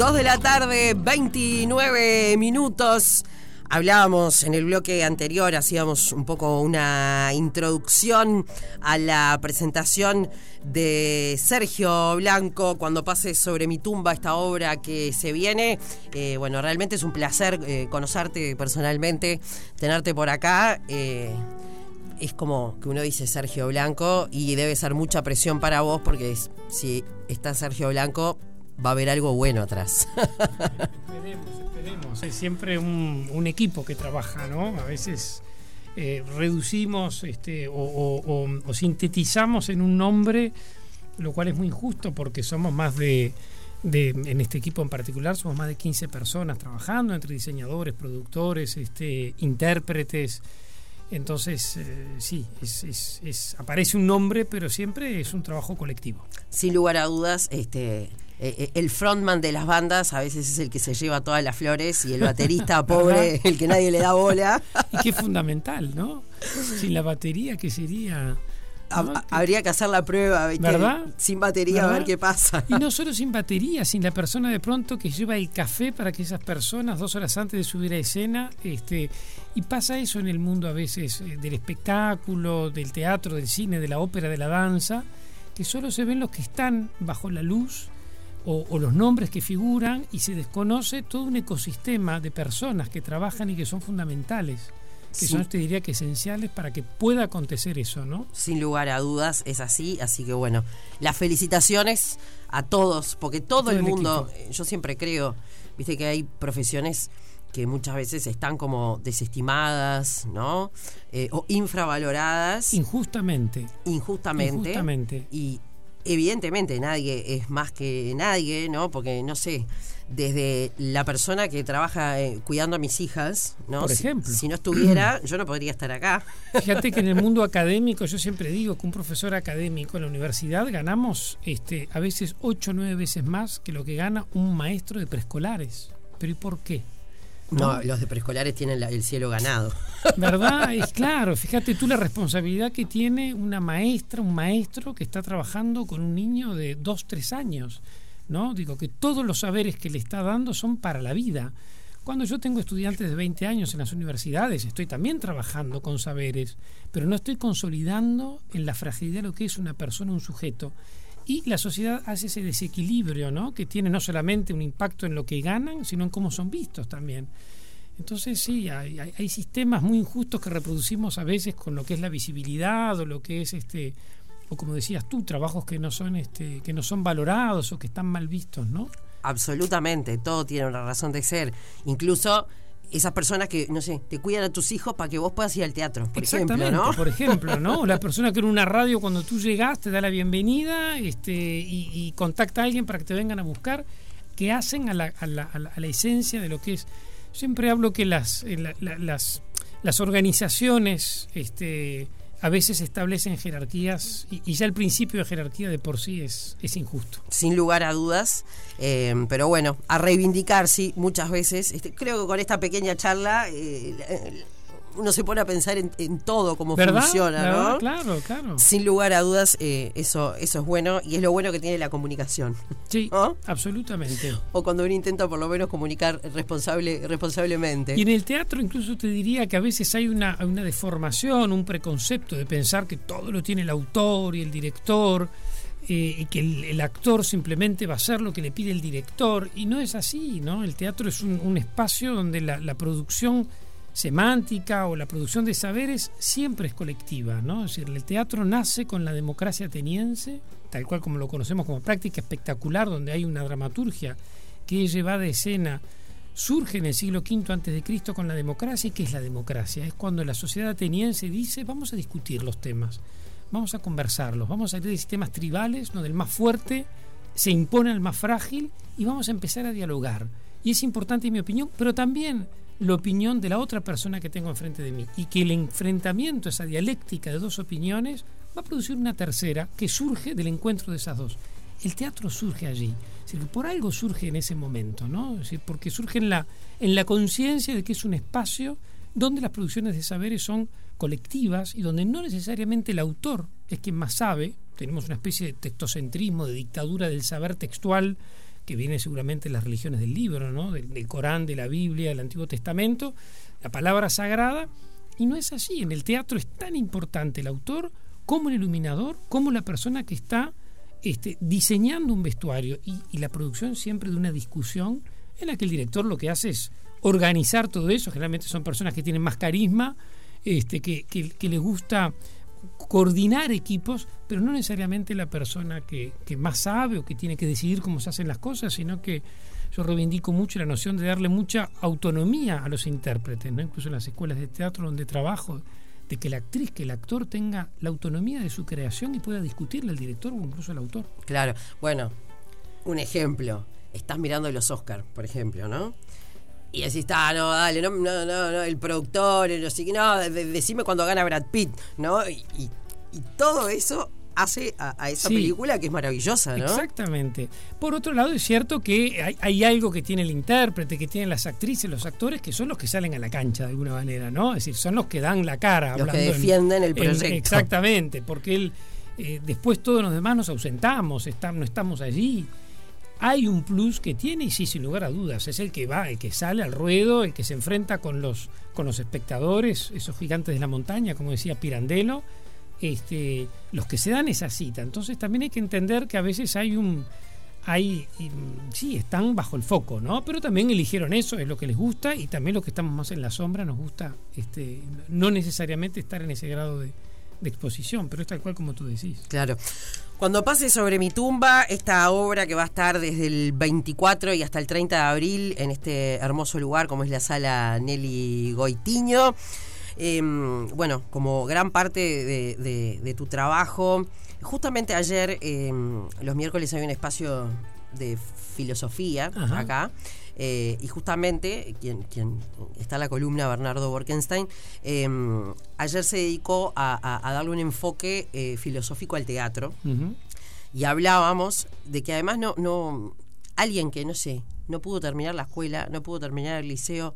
2 de la tarde, 29 minutos. Hablábamos en el bloque anterior, hacíamos un poco una introducción a la presentación de Sergio Blanco cuando pase sobre mi tumba esta obra que se viene. Eh, bueno, realmente es un placer eh, conocerte personalmente, tenerte por acá. Eh, es como que uno dice Sergio Blanco y debe ser mucha presión para vos porque si está Sergio Blanco va a haber algo bueno atrás. esperemos, esperemos. Es siempre un, equipo que trabaja, ¿no? A veces eh, reducimos este, o, sintetizamos en un nombre, lo cual es muy injusto porque somos más de, en este equipo en particular, somos más de 15 personas trabajando, entre diseñadores, productores, este, intérpretes. Entonces, eh, sí, es, aparece un nombre, pero siempre es un trabajo colectivo. Sin lugar a dudas, este, eh, eh, el frontman de las bandas a veces es el que se lleva todas las flores y el baterista pobre, el que nadie le da bola. Y que es fundamental, ¿no? Sin la batería, ¿qué sería? Habría que hacer la prueba, ¿verdad? Sin batería, a ver qué pasa. Y no solo sin batería, sin la persona de pronto que lleva el café para que esas personas, dos horas antes de subir a escena, este, y pasa eso en el mundo a veces eh, del espectáculo, del teatro, del cine, de la ópera, de la danza, que solo se ven los que están bajo la luz o, los nombres que figuran y se desconoce todo un ecosistema de personas que trabajan y que son fundamentales que son, te diría que esenciales para que pueda acontecer eso, ¿no? Sin lugar a dudas, es así. Así que bueno, las felicitaciones a todos, porque todo, el mundo, eh, yo siempre creo, viste que hay profesiones que muchas veces están como desestimadas, ¿no? Eh, o infravaloradas. Injustamente. Injustamente. Injustamente. Y evidentemente nadie es más que nadie, ¿no? Porque, no sé, desde la persona que trabaja eh, cuidando a mis hijas, ¿no? Por ejemplo. Si, no estuviera, yo no podría estar acá. Fíjate que en el mundo académico, yo siempre digo que un profesor académico en la universidad ganamos este, a veces ocho o nueve veces más que lo que gana un maestro de preescolares. ¿Pero y por qué? No, los de preescolares tienen el cielo ganado. ¿Verdad? Es claro, fíjate tú la responsabilidad que tiene una maestra, un maestro que está trabajando con un niño de dos, tres años. ¿no? Digo que todos los saberes que le está dando son para la vida. Cuando yo tengo estudiantes de 20 años en las universidades, estoy también trabajando con saberes, pero no estoy consolidando en la fragilidad lo que es una persona, un sujeto. Y la sociedad hace ese desequilibrio, ¿no? Que tiene no solamente un impacto en lo que ganan, sino en cómo son vistos también. Entonces sí, hay, hay, sistemas muy injustos que reproducimos a veces con lo que es la visibilidad o lo que es este o como decías tú, trabajos que no son este que no son valorados o que están mal vistos, ¿no? Absolutamente, todo tiene una razón de ser. Incluso esas personas que, no sé, te cuidan a tus hijos para que vos puedas ir al teatro, por ejemplo, ¿no? Por ejemplo, ¿no? La persona que en una radio cuando tú llegas te da la bienvenida este, y, contacta a alguien para que te vengan a buscar, que hacen a la, a la, a la, esencia de lo que es. Siempre hablo que las, eh, las, las organizaciones este, a veces establecen jerarquías y, ya el principio de jerarquía de por sí es, es injusto. Sin lugar a dudas, eh, pero bueno, a reivindicar, sí, muchas veces. Este, creo que con esta pequeña charla eh, uno se pone a pensar en, todo, cómo funciona, ¿no? Claro, claro. Sin lugar a dudas, eh, eso, eso es bueno y es lo bueno que tiene la comunicación. Sí, absolutamente. O cuando uno intenta por lo menos comunicar responsable, responsablemente. Y en el teatro incluso te diría que a veces hay una, una deformación, un preconcepto de pensar que todo lo tiene el autor y el director. Eh, y que el, actor simplemente va a hacer lo que le pide el director y no es así, ¿no? El teatro es un, espacio donde la, la producción semántica o la producción de saberes siempre es colectiva, ¿no? Es decir, el teatro nace con la democracia ateniense, tal cual como lo conocemos como práctica espectacular, donde hay una dramaturgia que es llevada a escena, surge en el siglo V antes de Cristo con la democracia. ¿Y qué es la democracia? Es cuando la sociedad ateniense dice, vamos a discutir los temas, vamos a conversarlos, vamos a ir de sistemas tribales, donde el más fuerte se impone al más frágil y vamos a empezar a dialogar. Y es importante en mi opinión, pero también la opinión de la otra persona que tengo enfrente de mí y que el enfrentamiento, esa dialéctica de dos opiniones, va a producir una tercera que surge del encuentro de esas dos. El teatro surge allí, por algo surge en ese momento, ¿no? porque surge en la, en la conciencia de que es un espacio donde las producciones de saberes son colectivas y donde no necesariamente el autor es quien más sabe, tenemos una especie de textocentrismo, de dictadura del saber textual, que viene seguramente de las religiones del libro, ¿no? del, Corán, de la Biblia, del Antiguo Testamento, la palabra sagrada, y no es así. En el teatro es tan importante el autor como el iluminador, como la persona que está este, diseñando un vestuario y, la producción siempre de una discusión en la que el director lo que hace es organizar todo eso. Generalmente son personas que tienen más carisma, este, que, que, les gusta coordinar equipos, pero no necesariamente la persona que, que, más sabe o que tiene que decidir cómo se hacen las cosas, sino que yo reivindico mucho la noción de darle mucha autonomía a los intérpretes, ¿no? incluso en las escuelas de teatro donde trabajo, de que la actriz, que el actor tenga la autonomía de su creación y pueda discutirle al director o incluso al autor. Claro, bueno, un ejemplo. Estás mirando los Oscars, por ejemplo, ¿no? Y así está, no, dale, no, no, no, el productor, el, no, decime cuando gana Brad Pitt, ¿no? y, y todo eso hace a, esa película que es maravillosa, ¿no? Exactamente. Por otro lado, es cierto que hay, algo que tiene el intérprete, que tienen las actrices, los actores, que son los que salen a la cancha de alguna manera, ¿no? Es decir, son los que dan la cara. Los que defienden el proyecto. exactamente, porque él, eh, después todos los demás nos ausentamos, no estamos allí. Hay un plus que tiene, y sí, sin lugar a dudas, es el que va, el que sale al ruedo, el que se enfrenta con los, con los espectadores, esos gigantes de la montaña, como decía Pirandello este, los que se dan esa cita. Entonces también hay que entender que a veces hay un... Hay, sí, están bajo el foco, ¿no? Pero también eligieron eso, es lo que les gusta y también los que estamos más en la sombra nos gusta este, no necesariamente estar en ese grado de, exposición, pero es tal cual como tú decís. Claro. Cuando pase sobre mi tumba, esta obra que va a estar desde el 24 y hasta el 30 de abril en este hermoso lugar como es la sala Nelly Goitiño. Em, bueno, como gran parte de, tu trabajo, justamente ayer, em, los miércoles hay un espacio de filosofía acá. Eh, y justamente quien, quien está en la columna, Bernardo Borkenstein, em, ayer se dedicó a, darle un enfoque eh, filosófico al teatro. Y hablábamos de que además no, no, alguien que no sé, no pudo terminar la escuela, no pudo terminar el liceo,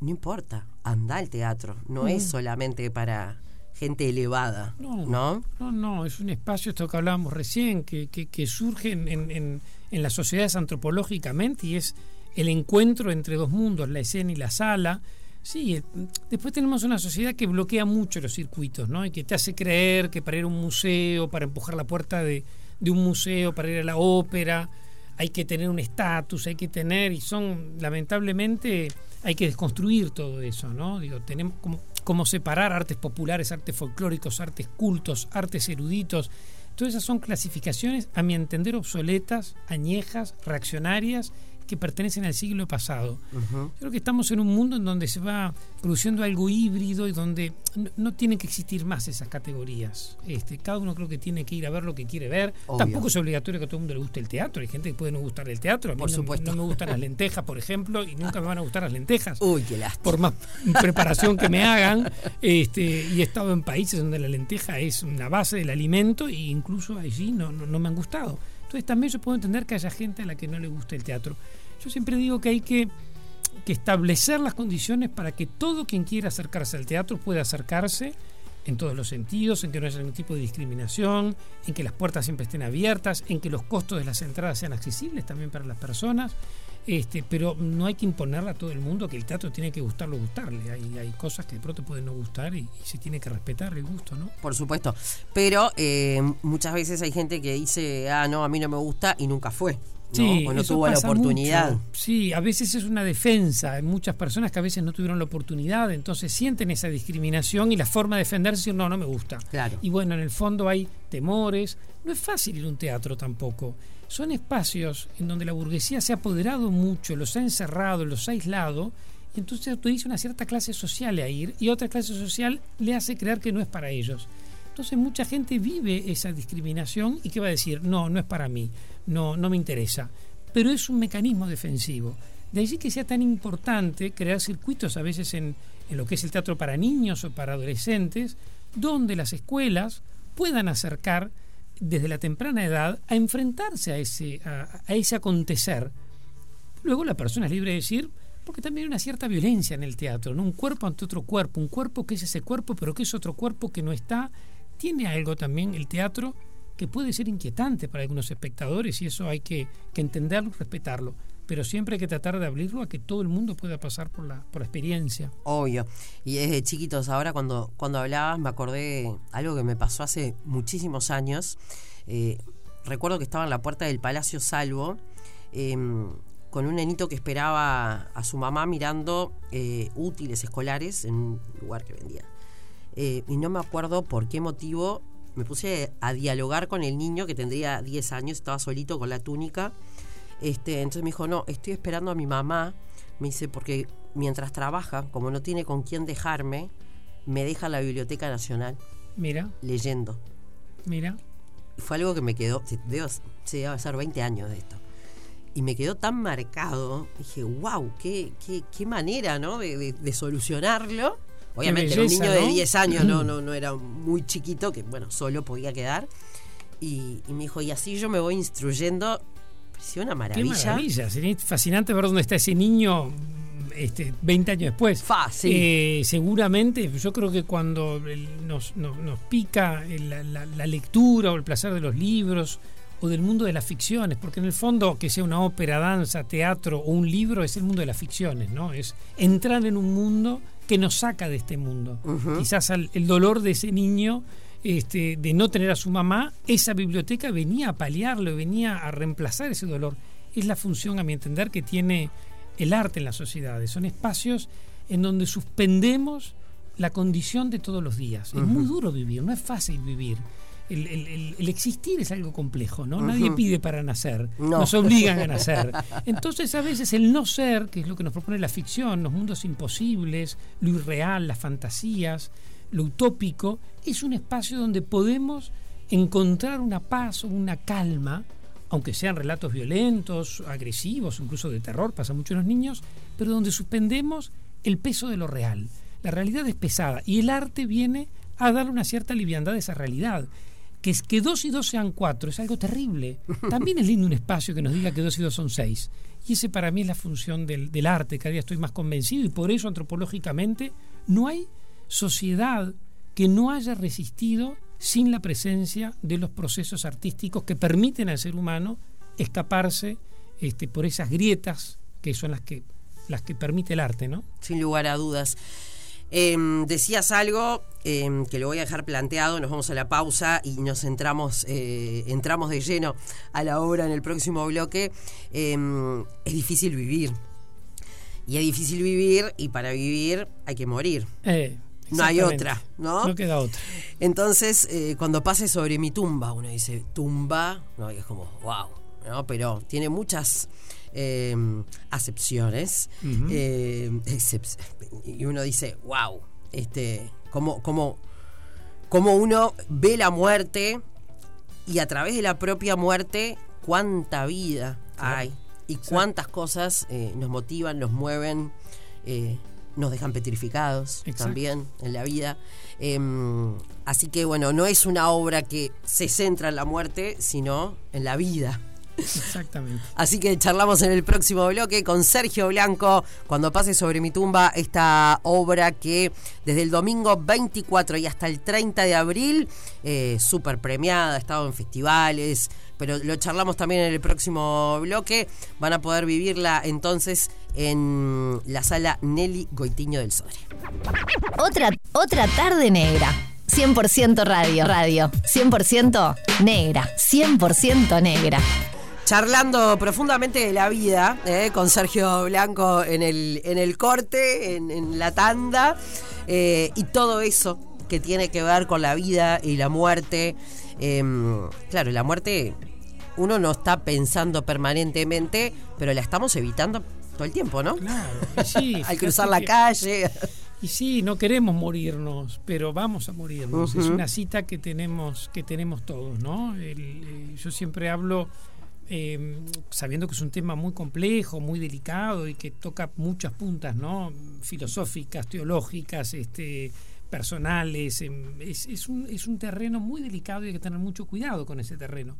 no importa, anda al teatro, no es mm. solamente para gente elevada, no, ¿no? No, no, es un espacio, esto que hablábamos recién, que, que, surge en, en, en, las sociedades antropológicamente y es el encuentro entre dos mundos, la escena y la sala. Sí, eh, después tenemos una sociedad que bloquea mucho los circuitos, ¿no? Y que te hace creer que para ir a un museo, para empujar la puerta de, de un museo, para ir a la ópera, hay que tener un estatus, hay que tener, y son lamentablemente hay que desconstruir todo eso, ¿no? Digo, tenemos como, como separar artes populares, artes folclóricos, artes cultos, artes eruditos. Todas esas son clasificaciones, a mi entender, obsoletas, añejas, reaccionarias que pertenecen al siglo pasado. Creo que estamos en un mundo en donde se va produciendo algo híbrido y donde no, tienen que existir más esas categorías. Este, cada uno creo que tiene que ir a ver lo que quiere ver. Tampoco es obligatorio que a todo el mundo le guste el teatro. Hay gente que puede no gustar el teatro. A mí por no, supuesto. no me gustan las lentejas, por ejemplo, y nunca me van a gustar las lentejas. Uy, qué lástima. Por más preparación que me hagan. Este, y he estado en países donde la lenteja es una base del alimento e incluso allí no, no me han gustado. Entonces también yo puedo entender que haya gente a la que no le guste el teatro. Yo siempre digo que hay que, establecer las condiciones para que todo quien quiera acercarse al teatro pueda acercarse en todos los sentidos, en que no haya ningún tipo de discriminación, en que las puertas siempre estén abiertas, en que los costos de las entradas sean accesibles también para las personas. Este, pero no hay que imponerle a todo el mundo que el teatro tiene que gustarlo gustarle. Hay, hay cosas que de pronto pueden no gustar y, se tiene que respetar el gusto, ¿no? Por supuesto. Pero eh, muchas veces hay gente que dice, ah, no, a mí no me gusta y nunca fue. Sí, o no tuvo la oportunidad. Sí, a veces es una defensa. Hay muchas personas que a veces no tuvieron la oportunidad, entonces sienten esa discriminación y la forma de defenderse es decir, no, no me gusta. Claro. Y bueno, en el fondo hay temores. No es fácil ir a un teatro tampoco son espacios en donde la burguesía se ha apoderado mucho, los ha encerrado, los ha aislado, y entonces autoriza una cierta clase social a ir y otra clase social le hace creer que no es para ellos. Entonces mucha gente vive esa discriminación y que va a decir, no, no es para mí, no, no me interesa. Pero es un mecanismo defensivo. De allí que sea tan importante crear circuitos a veces en, en lo que es el teatro para niños o para adolescentes, donde las escuelas puedan acercar desde la temprana edad a enfrentarse a ese, a, ese acontecer. Luego la persona es libre de decir, porque también hay una cierta violencia en el teatro, un cuerpo ante otro cuerpo, un cuerpo que es ese cuerpo, pero que es otro cuerpo que no está. Tiene algo también el teatro que puede ser inquietante para algunos espectadores y eso hay que, que entenderlo respetarlo pero siempre hay que tratar de abrirlo a que todo el mundo pueda pasar por la, por experiencia. Obvio. Y desde chiquitos, ahora cuando, cuando hablabas me acordé algo que me pasó hace muchísimos años. Eh, recuerdo que estaba en la puerta del Palacio Salvo em, con un nenito que esperaba a su mamá mirando eh, útiles escolares en un lugar que vendía. Eh, y no me acuerdo por qué motivo me puse a dialogar con el niño que tendría 10 años, estaba solito con la túnica este, entonces me dijo, no, estoy esperando a mi mamá. Me dice, porque mientras trabaja, como no tiene con quién dejarme, me deja la Biblioteca Nacional. Mira. Leyendo. Mira. Fue algo que me quedó, debo, se debe ser 20 años de esto. Y me quedó tan marcado, dije, wow, qué, qué, qué manera, ¿no? De, solucionarlo. Obviamente, un niño de 10 años no, no, no era muy chiquito, que bueno, solo podía quedar. Y, y me dijo, y así yo me voy instruyendo Sí, una maravilla. Qué maravilla. Sería fascinante ver dónde está ese niño este, 20 años después. Fácil. Eh, seguramente, yo creo que cuando nos, pica la, lectura o el placer de los libros o del mundo de las ficciones, porque en el fondo que sea una ópera, danza, teatro o un libro es el mundo de las ficciones, ¿no? Es entrar en un mundo que nos saca de este mundo. Quizás el dolor de ese niño este, de no tener a su mamá, esa biblioteca venía a paliarlo, venía a reemplazar ese dolor. Es la función, a mi entender, que tiene el arte en las sociedades. Son espacios en donde suspendemos la condición de todos los días. Es muy duro vivir, no es fácil vivir. El, existir es algo complejo, ¿no? Nadie pide para nacer, nos obligan a nacer. Entonces, a veces el no ser, que es lo que nos propone la ficción, los mundos imposibles, lo irreal, las fantasías, lo utópico, es un espacio donde podemos encontrar una paz o una calma, aunque sean relatos violentos, agresivos, incluso de terror, pasa mucho en los niños, pero donde suspendemos el peso de lo real. La realidad es pesada y el arte viene a dar una cierta liviandad a esa realidad. Que es que dos y dos sean cuatro es algo terrible. También es lindo un espacio que nos diga que dos y dos son seis. Y ese para mí es la función del, del arte, cada día estoy más convencido y por eso antropológicamente no hay sociedad que no haya resistido sin la presencia de los procesos artísticos que permiten al ser humano escaparse este, por esas grietas que son las que, las que permite el arte, ¿no? Sin lugar a dudas. Em, decías algo em, que lo voy a dejar planteado, nos vamos a la pausa y nos entramos, eh, entramos de lleno a la obra en el próximo bloque. Em, es difícil vivir. Y es difícil vivir y para vivir hay que morir. Eh, no hay otra, ¿no? No queda otra. Entonces, eh, cuando pase sobre mi tumba, uno dice, tumba, no, y es como, wow, ¿no? Pero tiene muchas em, acepciones. Em, y uno dice, wow, este, como, como, como uno ve la muerte y a través de la propia muerte, cuánta vida hay y cuántas cosas eh, nos motivan, nos mueven. Eh, nos dejan petrificados también en la vida. Em, así que bueno, no es una obra que se centra en la muerte, sino en la vida. Exactamente. Así que charlamos en el próximo bloque con Sergio Blanco, cuando pase sobre mi tumba, esta obra que desde el domingo 24 y hasta el 30 de abril, eh, súper premiada, ha estado en festivales, pero lo charlamos también en el próximo bloque. Van a poder vivirla entonces en la sala Nelly Goitiño del Sodre. Otra, otra tarde negra. 100% radio, radio. 100% negra. 100% negra charlando profundamente de la vida eh, con Sergio Blanco en el, en el corte, en, la tanda, eh, y todo eso que tiene que ver con la vida y la muerte. Em, claro, la muerte uno no está pensando permanentemente, pero la estamos evitando todo el tiempo, ¿no? Claro, sí. Al cruzar la calle. Y sí, no queremos morirnos, pero vamos a morirnos. Es una cita que tenemos, que tenemos todos, ¿no? Eh, yo siempre hablo eh, sabiendo que es un tema muy complejo, muy delicado y que toca muchas puntas, ¿no? Filosóficas, teológicas, este, personales. Em, es, es, un, es un terreno muy delicado y hay que tener mucho cuidado con ese terreno.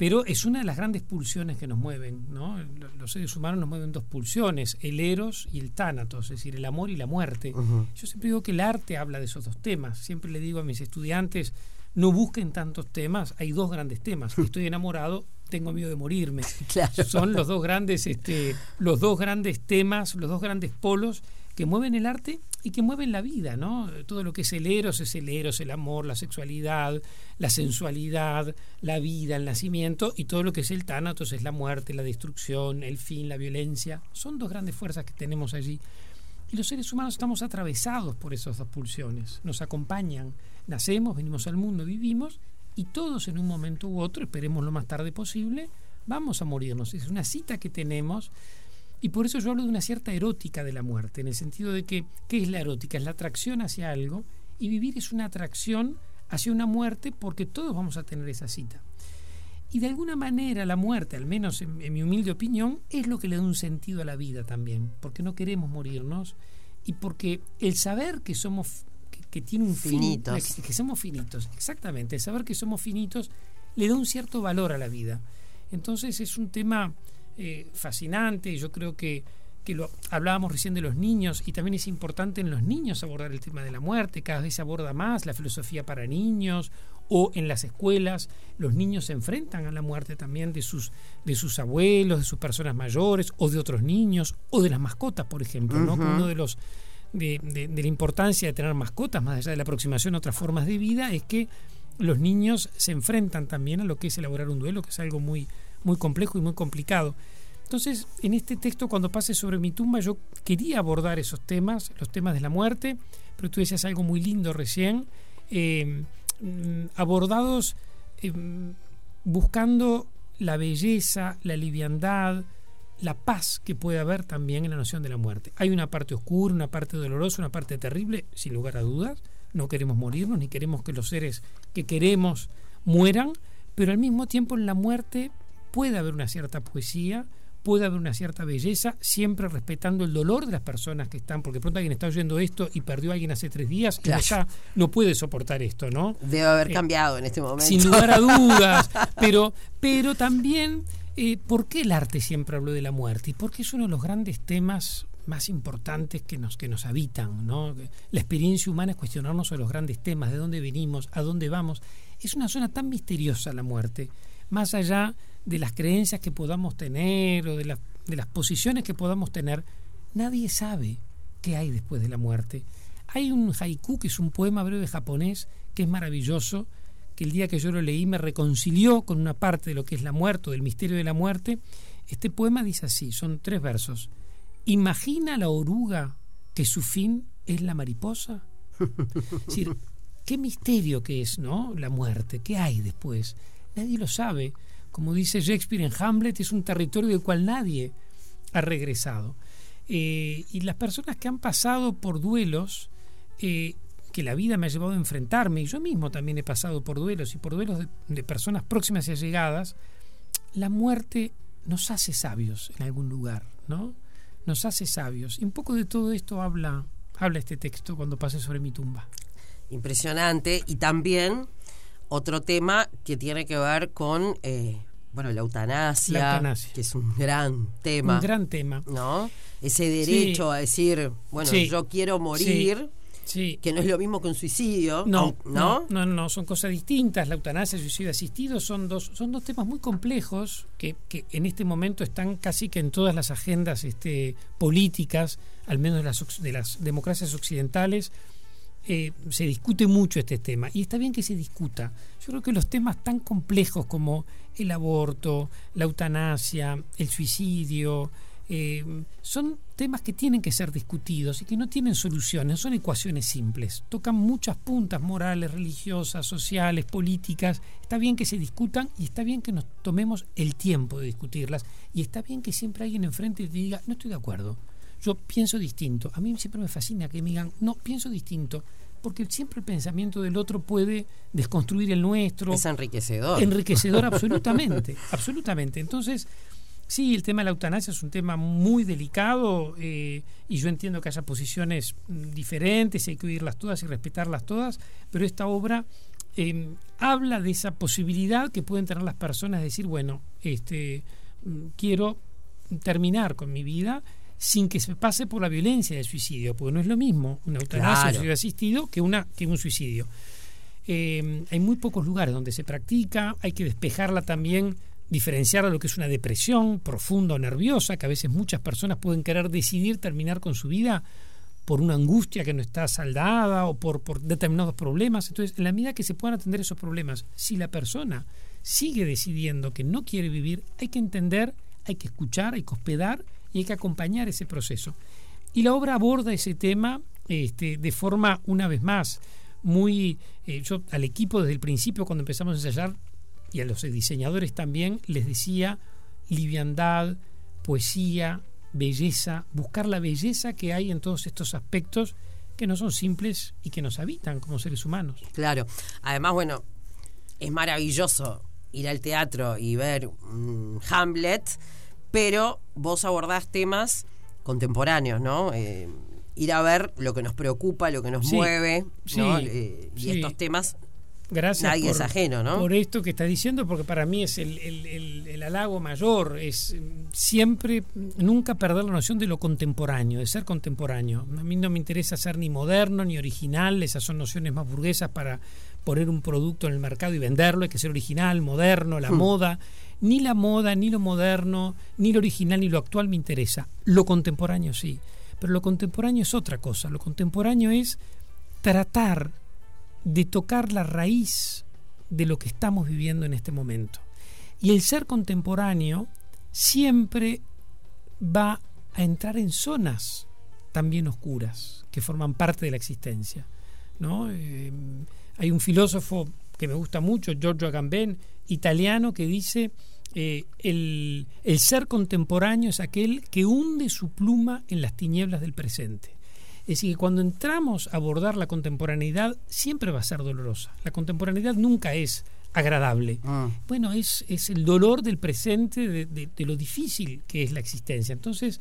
Pero es una de las grandes pulsiones que nos mueven, ¿no? Los seres humanos nos mueven dos pulsiones, el eros y el tánatos, es decir, el amor y la muerte. Yo siempre digo que el arte habla de esos dos temas. Siempre le digo a mis estudiantes, no busquen tantos temas. Hay dos grandes temas. Estoy enamorado, tengo miedo de morirme. Son los dos grandes, este, los dos grandes temas, los dos grandes polos que mueven el arte y que mueven la vida, ¿no? Todo lo que es el eros es el eros, el amor, la sexualidad, la sensualidad, la vida, el nacimiento, y todo lo que es el tánatos es la muerte, la destrucción, el fin, la violencia. Son dos grandes fuerzas que tenemos allí. Y los seres humanos estamos atravesados por esas dos pulsiones, nos acompañan, nacemos, venimos al mundo, vivimos, y todos en un momento u otro, esperemos lo más tarde posible, vamos a morirnos. Es una cita que tenemos y por eso yo hablo de una cierta erótica de la muerte, en el sentido de que, ¿qué es la erótica? Es la atracción hacia algo y vivir es una atracción hacia una muerte porque todos vamos a tener esa cita. Y de alguna manera la muerte, al menos en, mi humilde opinión, es lo que le da un sentido a la vida también, porque no queremos morirnos y porque el saber que somos que, tiene un finitos. fin, que somos finitos, exactamente, el saber que somos finitos le da un cierto valor a la vida. Entonces es un tema eh, fascinante. Yo creo que, que lo hablábamos recién de los niños y también es importante en los niños abordar el tema de la muerte. Cada vez se aborda más la filosofía para niños o en las escuelas los niños se enfrentan a la muerte también de sus, de sus abuelos, de sus personas mayores o de otros niños o de las mascotas, por ejemplo, ¿no? Uno de los de, de, la importancia de tener mascotas, más allá de la aproximación a otras formas de vida, es que los niños se enfrentan también a lo que es elaborar un duelo, que es algo muy, muy complejo y muy complicado. Entonces, en este texto, cuando pase sobre mi tumba, yo quería abordar esos temas, los temas de la muerte, pero tú decías algo muy lindo recién, eh, mm, abordados eh, buscando la belleza, la liviandad, la paz que puede haber también en la noción de la muerte. Hay una parte oscura, una parte dolorosa, una parte terrible, sin lugar a dudas. No queremos morirnos, ni queremos que los seres que queremos mueran, pero al mismo tiempo en la muerte puede haber una cierta poesía, puede haber una cierta belleza, siempre respetando el dolor de las personas que están, porque pronto alguien está oyendo esto y perdió a alguien hace tres días y ya no puede soportar esto, ¿no? Debe haber eh, cambiado en este momento. Sin lugar a dudas, pero, pero también, ¿por qué el arte siempre habló de la muerte? Y porque es uno de los grandes temas más importantes que nos, que nos habitan, ¿no? La experiencia humana es cuestionarnos sobre los grandes temas, de dónde venimos, a dónde vamos. Es una zona tan misteriosa la muerte, más allá de las creencias que podamos tener o de, de las posiciones que podamos tener, nadie sabe qué hay después de la muerte. Hay un haiku, que es un poema breve japonés, que es maravilloso, el día que yo lo leí me reconcilió con una parte de lo que es la muerte, del misterio de la muerte. Este poema dice así, son tres versos. Imagina la oruga que su fin es la mariposa. Qué misterio que es, ¿no? La muerte, ¿qué hay después? Nadie lo sabe como dice Shakespeare en Hamlet, es un territorio del cual nadie ha regresado. Eh, y las personas que han pasado por duelos, eh, que la vida me ha llevado a enfrentarme, y yo mismo también he pasado por duelos y por duelos de, personas próximas y allegadas, la muerte nos hace sabios en algún lugar, ¿no? Nos hace sabios. Y un poco de todo esto habla, habla este texto cuando pase sobre mi tumba. Impresionante. Y también otro tema que tiene que ver con eh, bueno, la eutanasia, que es un gran tema. Un gran tema. ¿No? Ese derecho a decir, bueno, yo quiero morir. Que no es lo mismo que un suicidio. No, no, no, no, son cosas distintas. La eutanasia y el suicidio asistido son dos, son dos temas muy complejos que, que, en este momento están casi que en todas las agendas este, políticas, al menos de las, de las democracias occidentales, eh, se discute mucho este tema y está bien que se discuta. Yo creo que los temas tan complejos como el aborto, la eutanasia, el suicidio, eh, son temas que tienen que ser discutidos y que no tienen soluciones, son ecuaciones simples. Tocan muchas puntas morales, religiosas, sociales, políticas. Está bien que se discutan y está bien que nos tomemos el tiempo de discutirlas y está bien que siempre alguien enfrente te diga, no estoy de acuerdo yo pienso distinto. A mí siempre me fascina que me digan, no, pienso distinto, porque siempre el pensamiento del otro puede desconstruir el nuestro. Es enriquecedor. Enriquecedor absolutamente, absolutamente. Entonces, sí, el tema de la eutanasia es un tema muy delicado eh, y yo entiendo que haya posiciones mm, diferentes, hay que oírlas todas y respetarlas todas, pero esta obra em, habla de esa posibilidad que pueden tener las personas de decir, bueno, este, mm, quiero terminar con mi vida sin que se pase por la violencia del suicidio, porque no es lo mismo una eutanasia un suicidio asistido que, una, que un suicidio. eh, hay muy pocos lugares donde se practica, hay que despejarla también, diferenciar lo que es una depresión profunda o nerviosa, que a veces muchas personas pueden querer decidir terminar con su vida por una angustia que no está saldada o por, por determinados problemas. Entonces, en la medida que se puedan atender esos problemas, si la persona sigue decidiendo que no quiere vivir, hay que entender, hay que escuchar, hay que hospedar y hay que acompañar ese proceso. Y la obra aborda ese tema este, de forma, una vez más, muy... Eh, yo al equipo desde el principio, cuando empezamos a ensayar, y a los diseñadores también, les decía liviandad, poesía, belleza, buscar la belleza que hay en todos estos aspectos que no son simples y que nos habitan como seres humanos. Claro. Además, bueno, es maravilloso ir al teatro y ver Hamlet, pero vos abordás temas contemporáneos, ¿no? Eh, ir a ver lo que nos preocupa, lo que nos mueve, ¿no? Eh, y estos temas Gracias nadie por, es ajeno, ¿no? Por esto que está diciendo, porque para mí es el, el, halago mayor, es siempre, nunca perder la noción de lo contemporáneo, de ser contemporáneo. A mí no me interesa ser ni moderno ni original, esas son nociones más burguesas para poner un producto en el mercado y venderlo, hay que ser original, moderno, la hmm. moda. Ni la moda, ni lo moderno, ni lo original, ni lo actual me interesa. Lo contemporáneo sí. Pero lo contemporáneo es otra cosa. Lo contemporáneo es tratar de tocar la raíz de lo que estamos viviendo en este momento. Y el ser contemporáneo siempre va a entrar en zonas también oscuras que forman parte de la existencia. ¿no? Eh, hay un filósofo que me gusta mucho, Giorgio Agamben, italiano, que dice eh, el, el ser contemporáneo es aquel que hunde su pluma en las tinieblas del presente. Es decir, que cuando entramos a abordar la contemporaneidad siempre va a ser dolorosa. La contemporaneidad nunca es agradable. Ah. Bueno, es, es, el dolor del presente, de, lo difícil que es la existencia. Entonces,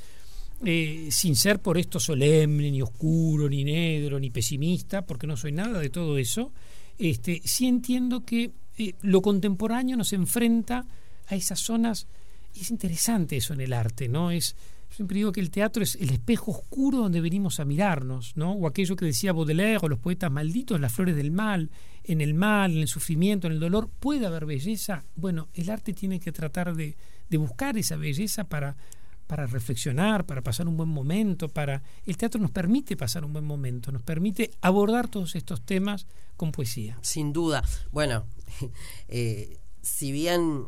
eh, sin ser por esto solemne, ni oscuro, ni negro, ni pesimista, porque no soy nada de todo eso, este, sí entiendo que eh, lo contemporáneo nos enfrenta a esas zonas, y es interesante eso en el arte, ¿no? Es, Siempre digo que el teatro es el espejo oscuro donde venimos a mirarnos, ¿no? O aquello que decía Baudelaire o los poetas malditos, las flores del mal, en el mal, en el sufrimiento, en el dolor, puede haber belleza. Bueno, el arte tiene que tratar de, buscar esa belleza para, para reflexionar, para pasar un buen momento, para el teatro nos permite pasar un buen momento, nos permite abordar todos estos temas con poesía. Sin duda. Bueno, eh, si bien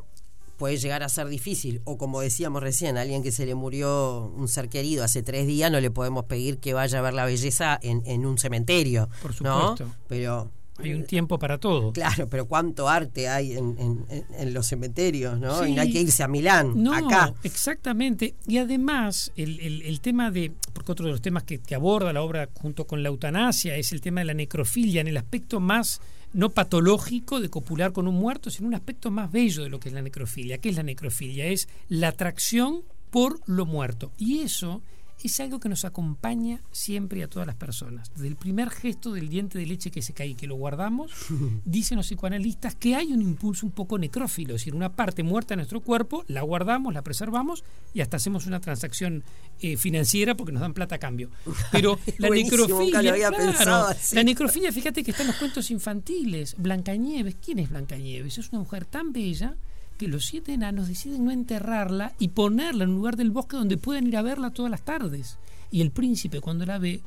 puede llegar a ser difícil. O como decíamos recién, a alguien que se le murió un ser querido hace tres días, no le podemos pedir que vaya a ver la belleza en, un cementerio. Por supuesto. Pero hay un tiempo para todo. Claro, pero cuánto arte hay en, los cementerios, ¿no? y no hay que irse a Milán, no, acá. Exactamente. Y además, el, tema de, porque otro de los temas que, que aborda la obra junto con la eutanasia es el tema de la necrofilia, en el aspecto más no patológico de copular con un muerto, sino un aspecto más bello de lo que es la necrofilia. ¿Qué es la necrofilia? Es la atracción por lo muerto. Y eso es algo que nos acompaña siempre a todas las personas. Desde el primer gesto del diente de leche que se cae y que lo guardamos, dicen los psicoanalistas que hay un impulso un poco necrófilo, es decir, una parte muerta de nuestro cuerpo, la guardamos, la preservamos y hasta hacemos una transacción eh, financiera porque nos dan plata a cambio. Pero la necrofilia, la necrofilia, fíjate que está en los cuentos infantiles. Blancanieves, ¿quién es Blancanieves? Es una mujer tan bella que los siete enanos deciden no enterrarla y ponerla en un lugar del bosque donde pueden ir a verla todas las tardes. Y el príncipe cuando la ve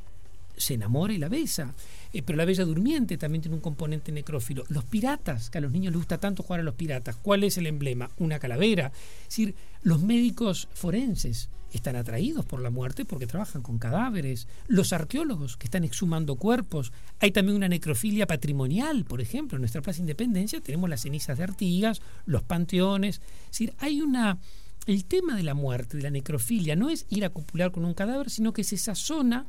se enamora y la besa. Eh, pero la bella durmiente también tiene un componente necrófilo. Los piratas, que a los niños les gusta tanto jugar a los piratas, ¿cuál es el emblema? Una calavera. Es decir, los médicos forenses están atraídos por la muerte porque trabajan con cadáveres. Los arqueólogos que están exhumando cuerpos. Hay también una necrofilia patrimonial, por ejemplo. En nuestra Plaza Independencia tenemos las cenizas de Artigas, los panteones. Es decir, hay una... El tema de la muerte, de la necrofilia, no es ir a copular con un cadáver, sino que es esa zona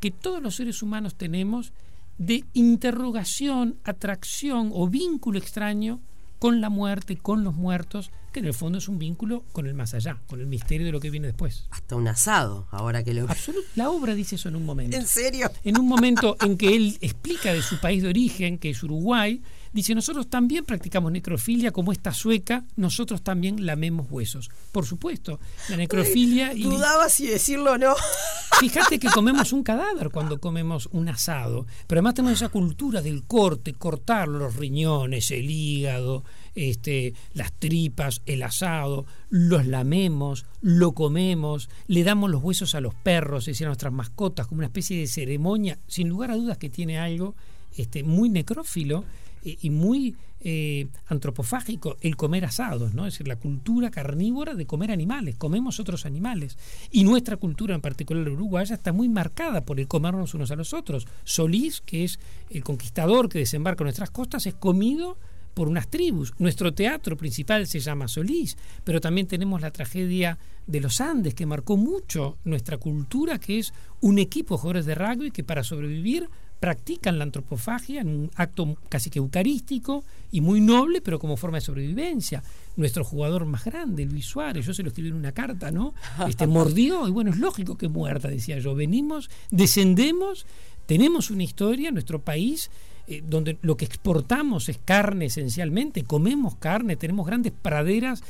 que todos los seres humanos tenemos de interrogación, atracción o vínculo extraño con la muerte, con los muertos, que en el fondo es un vínculo con el más allá, con el misterio de lo que viene después. Hasta un asado, ahora que lo La obra dice eso en un momento. ¿En serio? En un momento en que él explica de su país de origen, que es Uruguay, dice, nosotros también practicamos necrofilia como esta sueca, nosotros también lamemos huesos. Por supuesto, la necrofilia... y, dudaba si decirlo o no. Fíjate que comemos un cadáver cuando comemos un asado, pero además tenemos esa cultura del corte, cortar los riñones, el hígado, este, las tripas, el asado, los lamemos, lo comemos, le damos los huesos a los perros, es decir, a nuestras mascotas, como una especie de ceremonia, sin lugar a dudas que tiene algo este, muy necrófilo eh, y muy eh, antropofágico el comer asados, ¿no? Es decir, la cultura carnívora de comer animales, comemos otros animales. Y nuestra cultura, en particular la uruguaya, está muy marcada por el comernos unos a los otros. Solís, que es el conquistador que desembarca en nuestras costas, es comido por unas tribus. Nuestro teatro principal se llama Solís, pero también tenemos la tragedia de los Andes, que marcó mucho nuestra cultura, que es un equipo de jugadores de rugby que para sobrevivir practican la antropofagia en un acto casi que eucarístico y muy noble, pero como forma de sobrevivencia. Nuestro jugador más grande, Luis Suárez, yo se lo escribí en una carta, ¿no? Este mordió, y bueno, es lógico que muerta, decía yo. Venimos, descendemos, tenemos una historia, nuestro país eh, donde lo que exportamos es carne esencialmente, comemos carne, tenemos grandes praderas.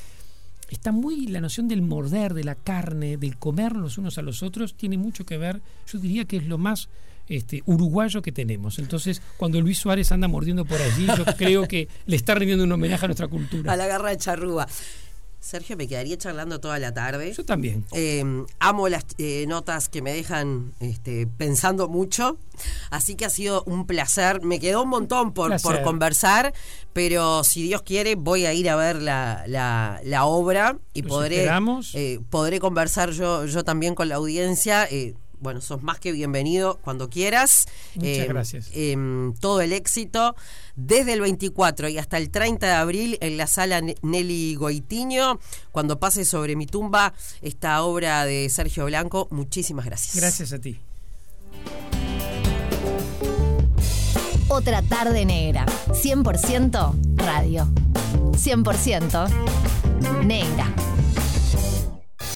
Está muy la noción del morder, de la carne, del comer los unos a los otros, tiene mucho que ver, yo diría que es lo más este, uruguayo que tenemos. Entonces, cuando Luis Suárez anda mordiendo por allí, yo creo que le está rindiendo un homenaje a nuestra cultura. A la garra de charrúa. Sergio, me quedaría charlando toda la tarde. Yo también. Eh, amo las eh, notas que me dejan este, pensando mucho, así que ha sido un placer. Me quedó un montón por, por conversar, pero si Dios quiere voy a ir a ver la, la, obra y podré, eh, podré conversar yo, yo también con la audiencia bueno, sos más que bienvenido cuando quieras. Muchas eh, gracias. Em, todo el éxito. Desde el 24 y hasta el 30 de abril en la sala Nelly Goitiño, cuando pase sobre mi tumba esta obra de Sergio Blanco. Muchísimas gracias. Gracias a ti. Otra tarde negra. 100% radio. 100% negra.